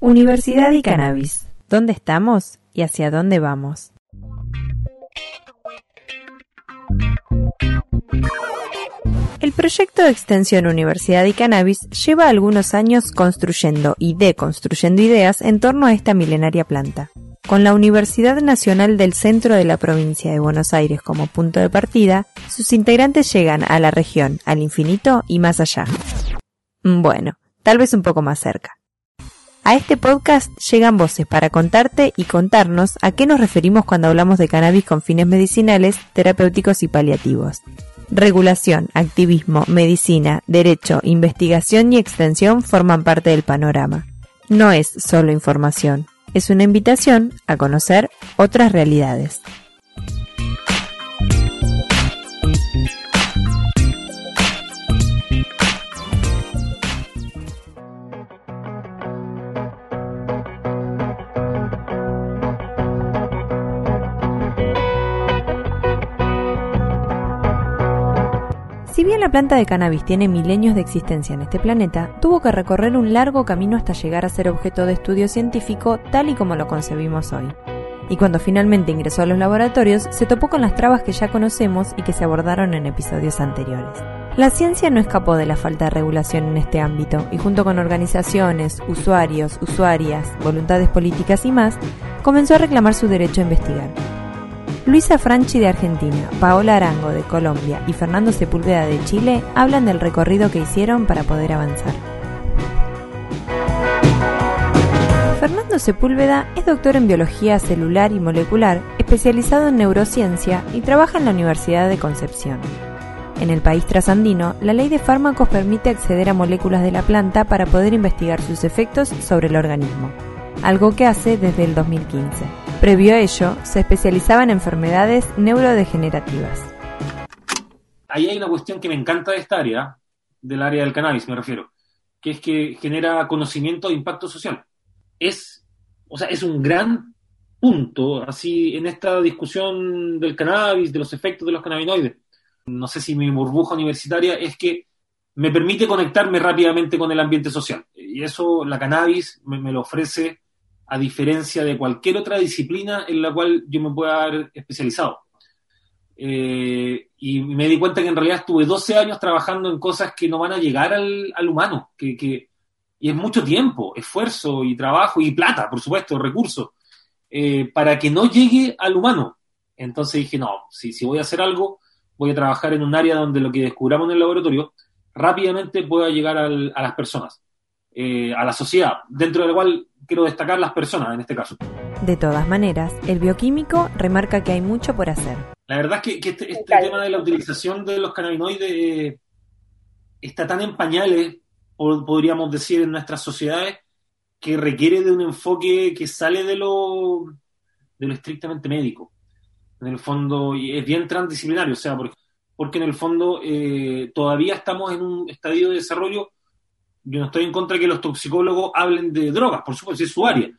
Universidad y Cannabis. ¿Dónde estamos y hacia dónde vamos? El proyecto de extensión Universidad y Cannabis lleva algunos años construyendo y deconstruyendo ideas en torno a esta milenaria planta. Con la Universidad Nacional del Centro de la Provincia de Buenos Aires como punto de partida, sus integrantes llegan a la región, al infinito y más allá. Bueno, tal vez un poco más cerca. A este podcast llegan voces para contarte y contarnos a qué nos referimos cuando hablamos de cannabis con fines medicinales, terapéuticos y paliativos. Regulación, activismo, medicina, derecho, investigación y extensión forman parte del panorama. No es solo información, es una invitación a conocer otras realidades. La planta de cannabis tiene milenios de existencia en este planeta, tuvo que recorrer un largo camino hasta llegar a ser objeto de estudio científico tal y como lo concebimos hoy. Y cuando finalmente ingresó a los laboratorios, se topó con las trabas que ya conocemos y que se abordaron en episodios anteriores. La ciencia no escapó de la falta de regulación en este ámbito y junto con organizaciones, usuarios, usuarias, voluntades políticas y más, comenzó a reclamar su derecho a investigar. Luisa Franchi de Argentina, Paola Arango de Colombia y Fernando Sepúlveda de Chile hablan del recorrido que hicieron para poder avanzar. Fernando Sepúlveda es doctor en biología celular y molecular, especializado en neurociencia y trabaja en la Universidad de Concepción. En el país trasandino, la ley de fármacos permite acceder a moléculas de la planta para poder investigar sus efectos sobre el organismo, algo que hace desde el 2015. Previo a ello, se especializaba en enfermedades neurodegenerativas. Ahí hay una cuestión que me encanta de esta área, del área del cannabis me refiero, que es que genera conocimiento de impacto social. Es, o sea, es un gran punto, así, en esta discusión del cannabis, de los efectos de los cannabinoides. No sé si mi burbuja universitaria es que me permite conectarme rápidamente con el ambiente social. Y eso la cannabis me, me lo ofrece a diferencia de cualquier otra disciplina en la cual yo me pueda haber especializado. Eh, y me di cuenta que en realidad estuve 12 años trabajando en cosas que no van a llegar al, al humano, que, que, y es mucho tiempo, esfuerzo y trabajo y plata, por supuesto, recursos, eh, para que no llegue al humano. Entonces dije, no, si, si voy a hacer algo, voy a trabajar en un área donde lo que descubramos en el laboratorio rápidamente pueda llegar al, a las personas, eh, a la sociedad, dentro de la cual quiero destacar las personas en este caso. De todas maneras, el bioquímico remarca que hay mucho por hacer. La verdad es que, que este, este tema de la utilización de los cannabinoides eh, está tan en pañales, podríamos decir, en nuestras sociedades, que requiere de un enfoque que sale de lo, de lo estrictamente médico. En el fondo, y es bien transdisciplinario, o sea, porque, porque en el fondo eh, todavía estamos en un estadio de desarrollo yo no estoy en contra de que los toxicólogos hablen de drogas, por supuesto, es su área,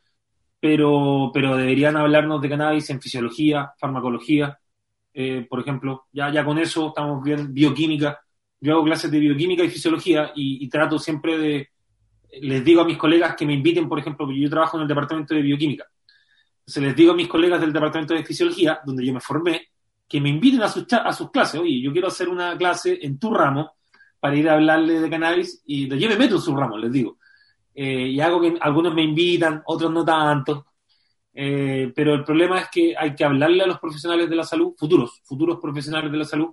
pero, pero deberían hablarnos de cannabis en fisiología, farmacología, eh, por ejemplo. Ya, ya con eso estamos bien, bioquímica. Yo hago clases de bioquímica y fisiología y, trato siempre de, les digo a mis colegas que me inviten, por ejemplo, porque yo trabajo en el departamento de bioquímica. Entonces les digo a mis colegas del departamento de fisiología, donde yo me formé, que me inviten a sus, a sus clases. Oye, yo quiero hacer una clase en tu ramo para ir a hablarle de cannabis y yo me meto en su ramo, les digo. Eh, y hago que algunos me invitan, otros no tanto. Eh, pero el problema es que hay que hablarle a los profesionales de la salud, futuros, futuros profesionales de la salud,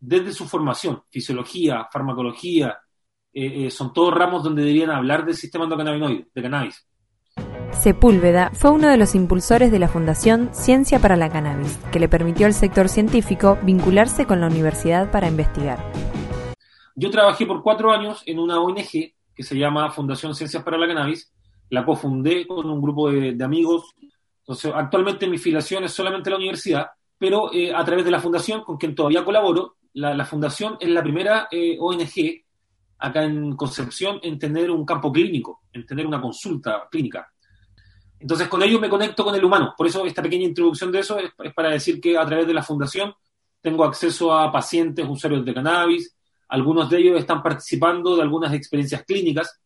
desde su formación, fisiología, farmacología, eh, son todos ramos donde deberían hablar del sistema endocannabinoide, de cannabis. Sepúlveda fue uno de los impulsores de la Fundación Ciencia para la Cannabis, que le permitió al sector científico vincularse con la universidad para investigar. Yo trabajé por cuatro años en una ONG que se llama Fundación Ciencias para la Cannabis, la cofundé con un grupo de, amigos. Entonces, actualmente mi filiación es solamente la universidad, pero eh, a través de la fundación con quien todavía colaboro, la, fundación es la primera eh, ONG acá en Concepción en tener un campo clínico, en tener una consulta clínica. Entonces, con ello me conecto con el humano. Por eso esta pequeña introducción de eso es, es para decir que a través de la fundación tengo acceso a pacientes, usuarios de cannabis, algunos de ellos están participando de algunas experiencias clínicas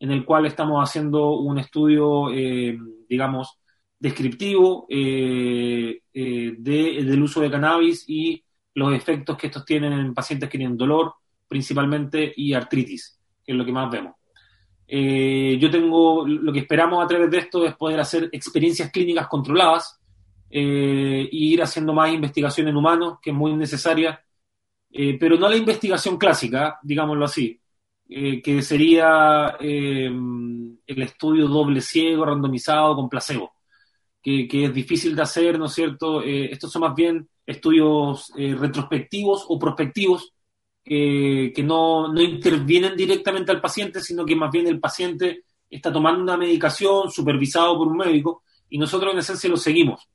en el cual estamos haciendo un estudio, eh, digamos, descriptivo eh, eh, del uso de cannabis y los efectos que estos tienen en pacientes que tienen dolor, principalmente, y artritis, que es lo que más vemos. yo tengo, lo que esperamos a través de esto es poder hacer experiencias clínicas controladas e ir haciendo más investigación en humanos, que es muy necesaria, pero no la investigación clásica, digámoslo así, eh, que sería eh, el estudio doble ciego, randomizado con placebo, que, es difícil de hacer, ¿no es cierto? Eh, estos son más bien estudios retrospectivos o prospectivos que no, no, intervienen directamente al paciente, sino que más bien el paciente está tomando una medicación supervisado por un médico y nosotros en esencia lo seguimos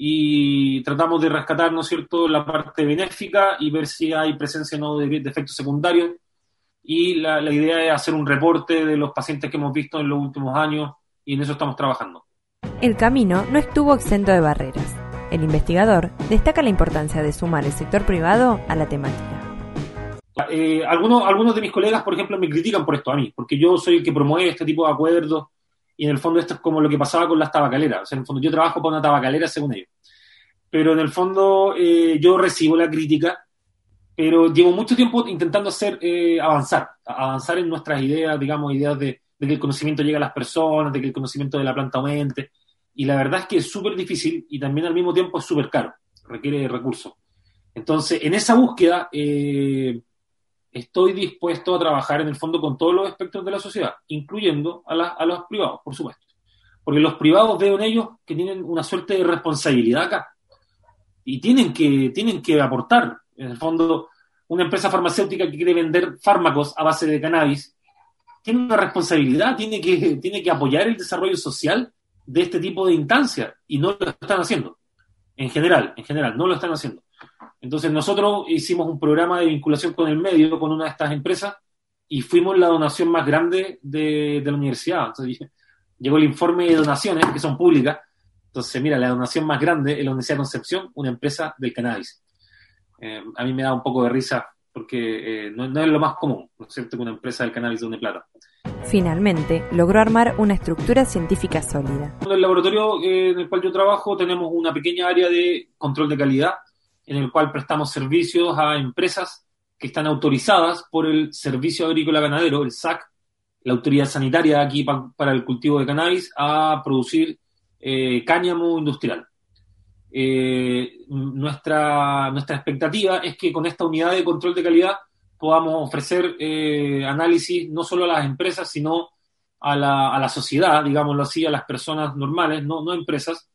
y tratamos de rescatar, ¿no es cierto?, la parte benéfica y ver si hay presencia o no de, de efectos secundarios y la, idea es hacer un reporte de los pacientes que hemos visto en los últimos años y en eso estamos trabajando. El camino no estuvo exento de barreras. El investigador destaca la importancia de sumar el sector privado a la temática. Eh, algunos, algunos de mis colegas, por ejemplo, me critican por esto a mí, porque yo soy el que promueve este tipo de acuerdos y en el fondo esto es como lo que pasaba con las tabacaleras. O sea, en el fondo yo trabajo para una tabacalera según ellos. Pero en el fondo eh, yo recibo la crítica pero llevo mucho tiempo intentando hacer eh, avanzar, avanzar en nuestras ideas, digamos, ideas de, que el conocimiento llegue a las personas, de que el conocimiento de la planta aumente, y la verdad es que es súper difícil y también al mismo tiempo es súper caro, requiere recursos. Entonces, en esa búsqueda, eh, estoy dispuesto a trabajar en el fondo con todos los aspectos de la sociedad, incluyendo a, a los privados, por supuesto. Porque los privados veo en ellos que tienen una suerte de responsabilidad acá y tienen que, tienen que aportar en el fondo, una empresa farmacéutica que quiere vender fármacos a base de cannabis tiene una responsabilidad, tiene que, tiene que apoyar el desarrollo social de este tipo de instancias y no lo están haciendo. En general, en general, no lo están haciendo. Entonces nosotros hicimos un programa de vinculación con el medio, con una de estas empresas, y fuimos la donación más grande de, de la universidad. Entonces, llegó el informe de donaciones, que son públicas. Entonces, mira, la donación más grande es la Universidad de Concepción, una empresa del cannabis. Eh, a mí me da un poco de risa porque eh, no, es lo más común, ¿no es cierto?, que una empresa del cannabis donde plata. Finalmente, logró armar una estructura científica sólida. En el laboratorio eh, en el cual yo trabajo tenemos una pequeña área de control de calidad en el cual prestamos servicios a empresas que están autorizadas por el Servicio Agrícola Ganadero, el SAC, la autoridad sanitaria aquí para el cultivo de cannabis, a producir cáñamo industrial. Eh, nuestra, nuestra expectativa es que con esta unidad de control de calidad podamos ofrecer eh, análisis no solo a las empresas, sino a la, a la sociedad, digámoslo así, a las personas normales, no, no empresas,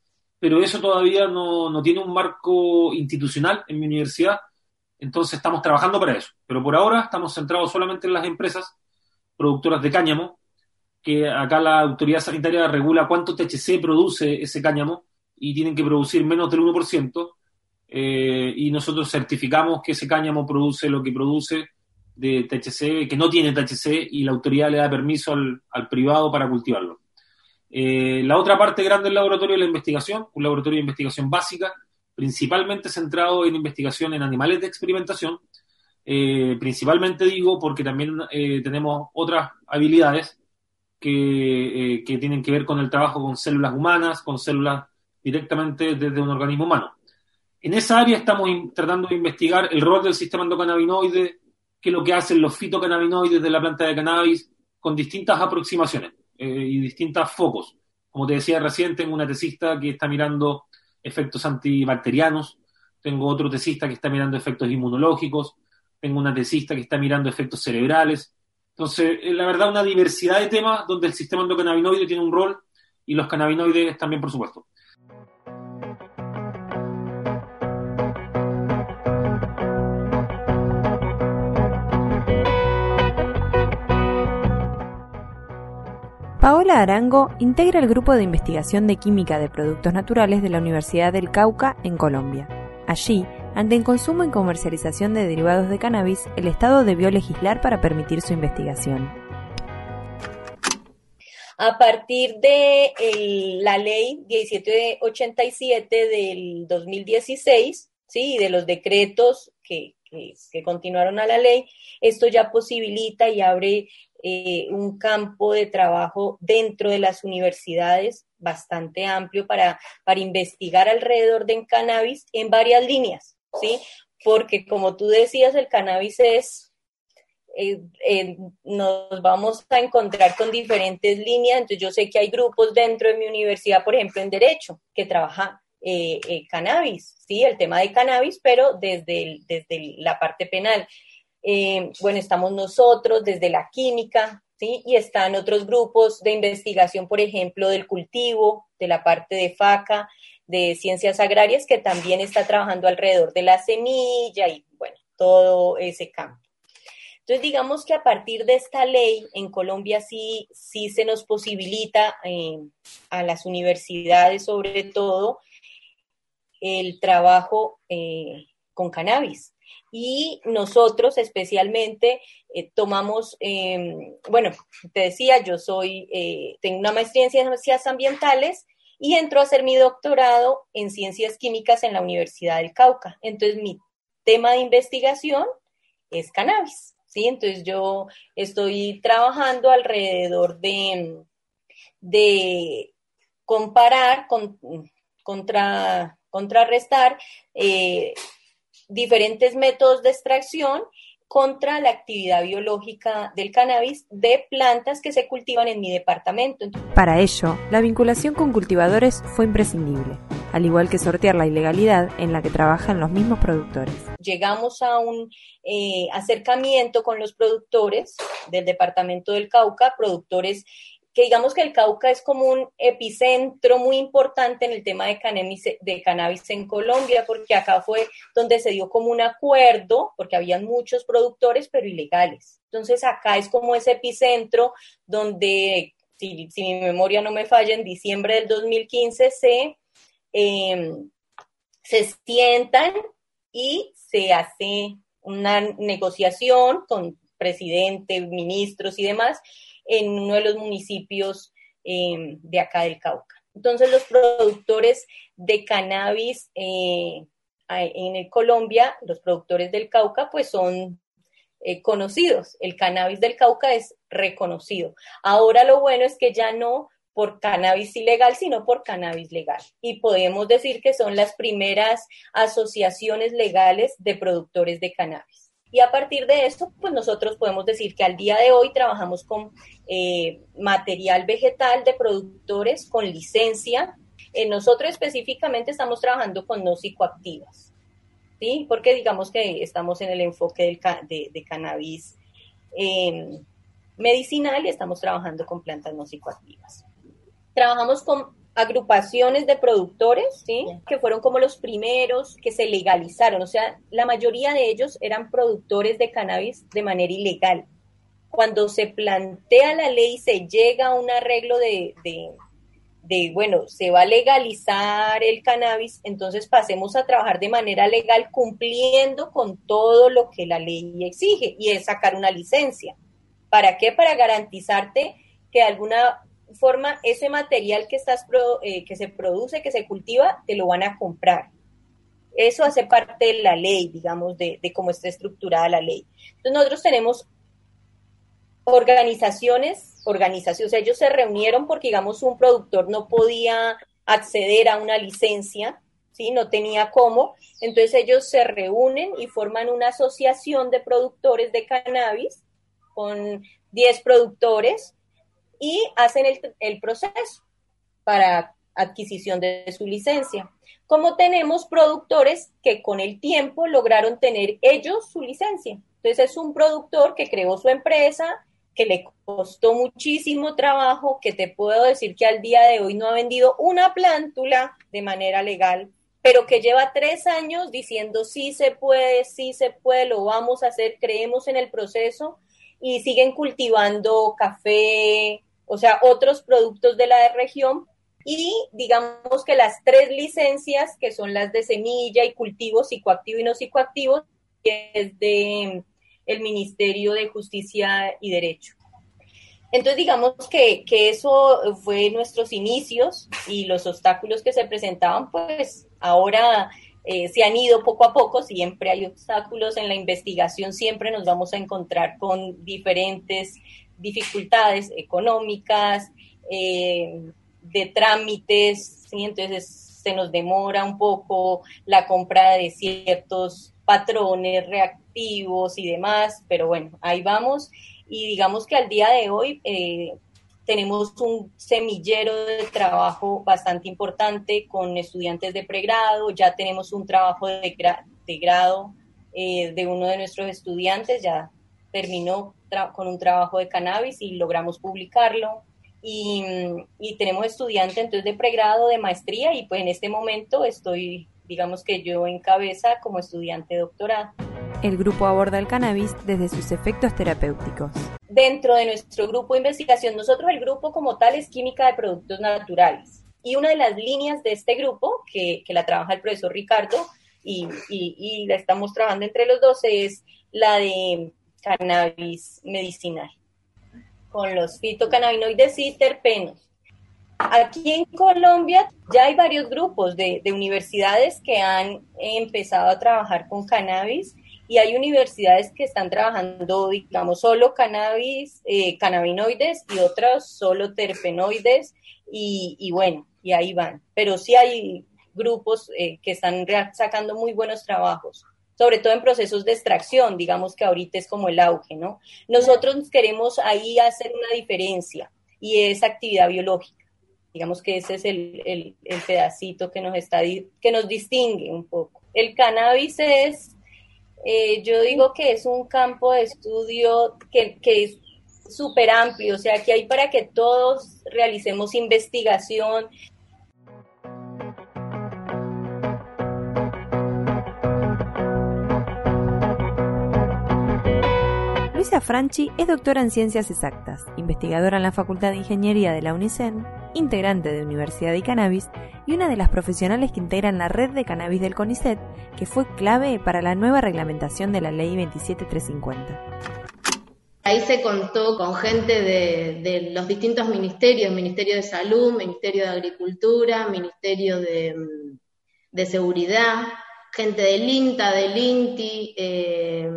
pero eso todavía no, no tiene un marco institucional en mi universidad, entonces estamos trabajando para eso. Pero por ahora estamos centrados solamente en las empresas productoras de cáñamo, que acá la autoridad sanitaria regula cuánto THC produce ese cáñamo, y tienen que producir menos del 1%, eh, y nosotros certificamos que ese cáñamo produce lo que produce de THC, que no tiene THC, y la autoridad le da permiso al, privado para cultivarlo. Eh, la otra parte grande del laboratorio es la investigación, un laboratorio de investigación básica, principalmente centrado en investigación en animales de experimentación, eh, principalmente digo porque también tenemos otras habilidades que, que, tienen que ver con el trabajo con células humanas, con células directamente desde un organismo humano. En esa área estamos tratando de investigar el rol del sistema endocannabinoide, qué es lo que hacen los fitocannabinoides de la planta de cannabis, con distintas aproximaciones eh, y distintos focos. Como te decía recién, tengo una tesista que está mirando efectos antibacterianos, tengo otro tesista que está mirando efectos inmunológicos, tengo una tesista que está mirando efectos cerebrales. Entonces, eh, la verdad, una diversidad de temas donde el sistema endocannabinoide tiene un rol y los cannabinoides también, por supuesto. Paola Arango integra el grupo de investigación de química de productos naturales de la Universidad del Cauca en Colombia. Allí, ante el consumo y comercialización de derivados de cannabis, el Estado debió legislar para permitir su investigación. A partir de la ley 1787 del 2016, ¿sí? y de los decretos que, que continuaron a la ley, esto ya posibilita y abre eh, un campo de trabajo dentro de las universidades bastante amplio para, para investigar alrededor del cannabis en varias líneas, ¿sí? Porque como tú decías, el cannabis es eh, eh, nos vamos a encontrar con diferentes líneas. Entonces, yo sé que hay grupos dentro de mi universidad, por ejemplo, en Derecho, que trabaja eh, cannabis, ¿sí? El tema de cannabis, pero desde, desde la parte penal. bueno, estamos nosotros desde la química, ¿sí? Y están otros grupos de investigación, por ejemplo, del cultivo, de la parte de FACA, de ciencias agrarias, que también está trabajando alrededor de la semilla y, bueno, todo ese campo. Entonces, digamos que a partir de esta ley, en Colombia sí, sí se nos posibilita eh, a las universidades, sobre todo, el trabajo eh, con cannabis. Y nosotros especialmente eh, tomamos, em, bueno, te decía, yo soy, tengo una maestría en ciencias ambientales y entro a hacer mi doctorado en ciencias químicas en la Universidad del Cauca. Entonces, mi tema de investigación es cannabis. ¿sí? Entonces yo estoy trabajando alrededor de, de comparar, con, contra, contrarrestar eh, diferentes métodos de extracción contra la actividad biológica del cannabis de plantas que se cultivan en mi departamento. Para ello, la vinculación con cultivadores fue imprescindible al igual que sortear la ilegalidad en la que trabajan los mismos productores. Llegamos a un eh, acercamiento con los productores del departamento del Cauca, productores que digamos que el Cauca es como un epicentro muy importante en el tema de cannabis, de cannabis en Colombia, porque acá fue donde se dio como un acuerdo, porque habían muchos productores, pero ilegales. Entonces acá es como ese epicentro donde, si, si mi memoria no me falla, en diciembre del 2015 se Em, se sientan y se hace una negociación con presidente, ministros y demás en uno de los municipios em, de acá del Cauca. Entonces los productores de cannabis eh, en Colombia, los productores del Cauca, pues son eh, conocidos. El cannabis del Cauca es reconocido. Ahora lo bueno es que ya no por cannabis ilegal, sino por cannabis legal. Y podemos decir que son las primeras asociaciones legales de productores de cannabis. Y a partir de esto, pues nosotros podemos decir que al día de hoy trabajamos con eh, material vegetal de productores con licencia. Eh, nosotros específicamente estamos trabajando con no psicoactivas, ¿sí? Porque digamos que estamos en el enfoque de, cannabis eh, medicinal y estamos trabajando con plantas no psicoactivas. Trabajamos con agrupaciones de productores, ¿sí? Que fueron como los primeros que se legalizaron. O sea, la mayoría de ellos eran productores de cannabis de manera ilegal. Cuando se plantea la ley, se llega a un arreglo de, de, bueno, se va a legalizar el cannabis, entonces pasemos a trabajar de manera legal cumpliendo con todo lo que la ley exige y es sacar una licencia. ¿Para qué? Para garantizarte que alguna forma ese material que, estás eh, que se produce, que se cultiva, te lo van a comprar. Eso hace parte de la ley, digamos, de, cómo está estructurada la ley. Entonces nosotros tenemos organizaciones, organizaciones, ellos se reunieron porque, digamos, un productor no podía acceder a una licencia, ¿sí? No tenía cómo. Entonces ellos se reúnen y forman una asociación de productores de cannabis con 10 productores y hacen el, proceso para adquisición de su licencia. Como tenemos productores que con el tiempo lograron tener ellos su licencia. Entonces es un productor que creó su empresa, que le costó muchísimo trabajo, que te puedo decir que al día de hoy no ha vendido una plántula de manera legal, pero que lleva tres años diciendo sí se puede, sí se puede, lo vamos a hacer, creemos en el proceso y siguen cultivando café, o sea, otros productos de la región. Y digamos que las tres licencias, que son las de semilla y cultivo psicoactivo y no psicoactivo, que es de el Ministerio de Justicia y Derecho. Entonces, digamos que, que, eso fue nuestros inicios y los obstáculos que se presentaban, pues ahora eh, se han ido poco a poco, siempre hay obstáculos en la investigación, siempre nos vamos a encontrar con diferentes dificultades económicas, eh, de trámites, entonces se nos demora un poco la compra de ciertos patrones reactivos y demás, pero bueno, ahí vamos. Y digamos que al día de hoy eh, tenemos un semillero de trabajo bastante importante con estudiantes de pregrado, ya tenemos un trabajo de, grado eh, de uno de nuestros estudiantes, ya terminó con un trabajo de cannabis y logramos publicarlo. Y, y, tenemos estudiantes entonces de pregrado, de maestría y pues en este momento estoy, digamos que yo en cabeza como estudiante de doctorado. El grupo aborda el cannabis desde sus efectos terapéuticos dentro de nuestro grupo de investigación, nosotros el grupo como tal es química de productos naturales. Y una de las líneas de este grupo, que, la trabaja el profesor Ricardo y, y, la estamos trabajando entre los dos, es la de cannabis medicinal, con los fitocannabinoides y terpenos. Aquí en Colombia ya hay varios grupos de, de universidades que han empezado a trabajar con cannabis y hay universidades que están trabajando, digamos, solo cannabis, eh, cannabinoides y otras solo terpenoides y, bueno, y ahí van. Pero sí hay grupos eh, que están sacando muy buenos trabajos, sobre todo en procesos de extracción, digamos que ahorita es como el auge, ¿no? Nosotros queremos ahí hacer una diferencia y es actividad biológica. Digamos que ese es el, el, el pedacito que nos, está, que nos distingue un poco. El cannabis es eh, yo digo que es un campo de estudio que, que es súper amplio, o sea, que hay para que todos realicemos investigación. Luisa Franchi es doctora en Ciencias Exactas, investigadora en la Facultad de Ingeniería de la UNICEN, integrante de Universidad y Cannabis y una de las profesionales que integran la red de cannabis del CONICET, que fue clave para la nueva reglamentación de la Ley 27350. Ahí se contó con gente de, los distintos ministerios, Ministerio de Salud, Ministerio de Agricultura, Ministerio de, Seguridad, gente del INTA, del INTI, eh,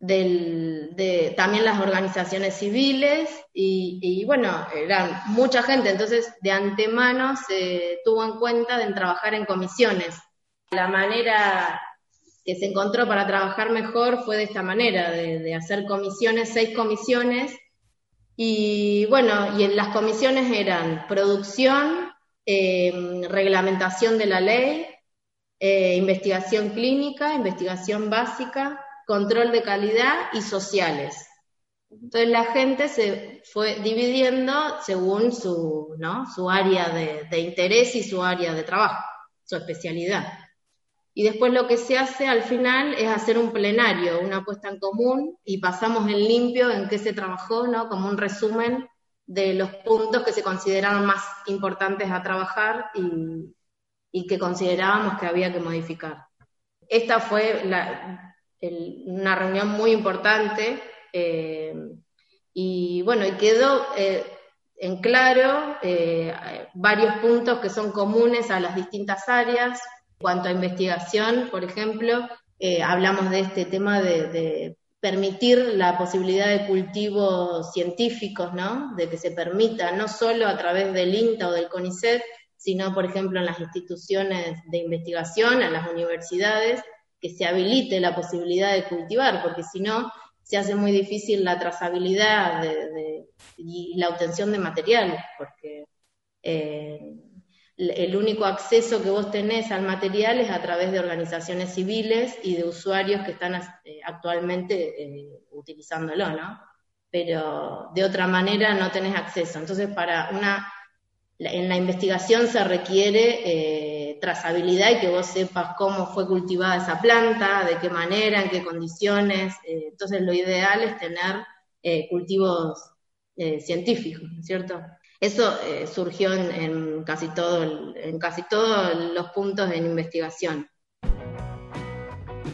de también las organizaciones civiles y, bueno, eran mucha gente, entonces de antemano se tuvo en cuenta en trabajar en comisiones. La manera que se encontró para trabajar mejor fue de esta manera, de, hacer comisiones, seis comisiones, y bueno, y en las comisiones eran producción, eh, reglamentación de la ley, eh, investigación clínica, investigación básica, control de calidad y sociales. Entonces la gente se fue dividiendo según su, ¿no? su área de, interés y su área de trabajo, su especialidad. Y después lo que se hace al final es hacer un plenario, una puesta en común, y pasamos en limpio en qué se trabajó, ¿no? como un resumen de los puntos que se consideraron más importantes a trabajar y, y que considerábamos que había que modificar. Esta fue la, una reunión muy importante eh, y bueno, y quedó eh, en claro eh, varios puntos que son comunes a las distintas áreas. En cuanto a investigación, por ejemplo, hablamos de este tema de, permitir la posibilidad de cultivos científicos, ¿no? De que se permita no solo a través del INTA o del CONICET, sino, por ejemplo, en las instituciones de investigación, en las universidades, que se habilite la posibilidad de cultivar, porque si no, se hace muy difícil la trazabilidad y la obtención de material, porque eh, el único acceso que vos tenés al material es a través de organizaciones civiles y de usuarios que están eh, actualmente eh, utilizándolo, ¿no? Pero de otra manera no tenés acceso. Entonces, para una, en la investigación se requiere trazabilidad y que vos sepas cómo fue cultivada esa planta, de qué manera, en qué condiciones. Eh, entonces lo ideal es tener eh, cultivos eh, científicos, ¿cierto? Eso surgió en, casi todo, en casi todos los puntos en investigación.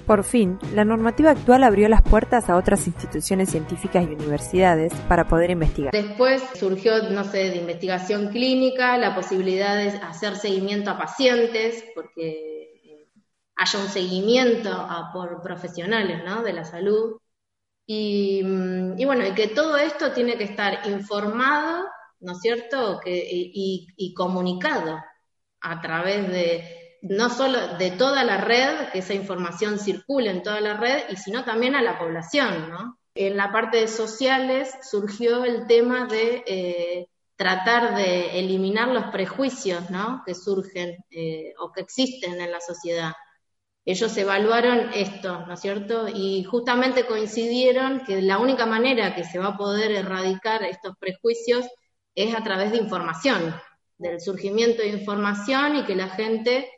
Por fin, la normativa actual abrió las puertas a otras instituciones científicas y universidades para poder investigar. Después surgió, no sé, de investigación clínica, la posibilidad de hacer seguimiento a pacientes, porque eh, haya un seguimiento por profesionales ¿no? de la salud. Y, mm, y, bueno, y que todo esto tiene que estar informado, ¿no es cierto? Que, y comunicado a través de no solo de toda la red, que esa información circule en toda la red, y sino también a la población, ¿no? En la parte de sociales surgió el tema de eh, tratar de eliminar los prejuicios que surgen eh, o que existen en la sociedad. Ellos evaluaron esto, ¿no es cierto? Y justamente coincidieron que la única manera que se va a poder erradicar estos prejuicios es a través de información, del surgimiento de información y que la gente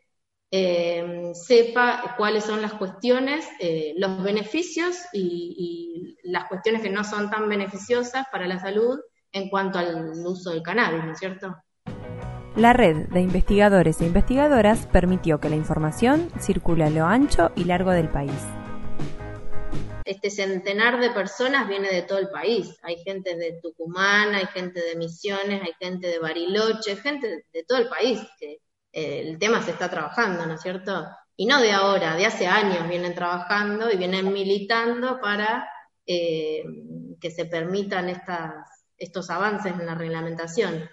eh, sepa cuáles son las cuestiones, eh, los beneficios y, y, las cuestiones que no son tan beneficiosas para la salud en cuanto al uso del cannabis, ¿no es cierto? La red de investigadores e investigadoras permitió que la información circule a lo ancho y largo del país. Este centenar de personas viene de todo el país. Hay gente de Tucumán, hay gente de Misiones, hay gente de Bariloche, gente de todo el país que el tema se está trabajando, ¿no es cierto? Y no de ahora, de hace años vienen trabajando y vienen militando para eh, que se permitan estas estos avances en la reglamentación.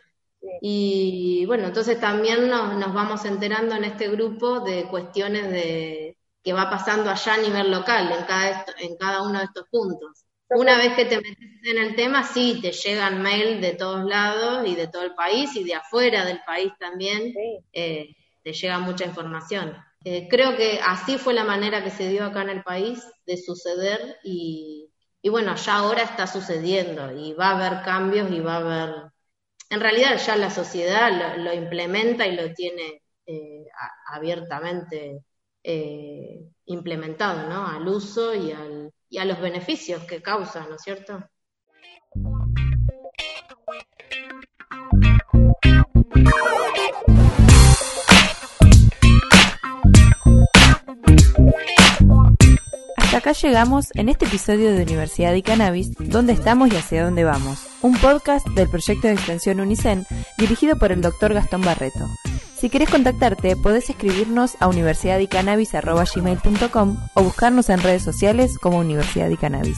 Y bueno, entonces también nos, vamos enterando en este grupo de cuestiones de que va pasando allá a nivel local, en cada, en cada uno de estos puntos. Una vez que te metes en el tema, sí, te llegan mail de todos lados y de todo el país y de afuera del país también, eh, te llega mucha información. Eh, creo que así fue la manera que se dio acá en el país de suceder y, y bueno, ya ahora está sucediendo y va a haber cambios y va a haber, en realidad ya la sociedad lo, implementa y lo tiene eh, abiertamente implementado, ¿no? Al uso y, al, y a los beneficios que causa, ¿no es cierto? acá llegamos en este episodio de Universidad y Cannabis, ¿Dónde estamos y hacia dónde vamos? Un podcast del proyecto de extensión UNICEN dirigido por el doctor Gastón Barreto. Si querés contactarte, podés escribirnos a universidadycannabis.gmail.com o buscarnos en redes sociales como Universidad y Cannabis.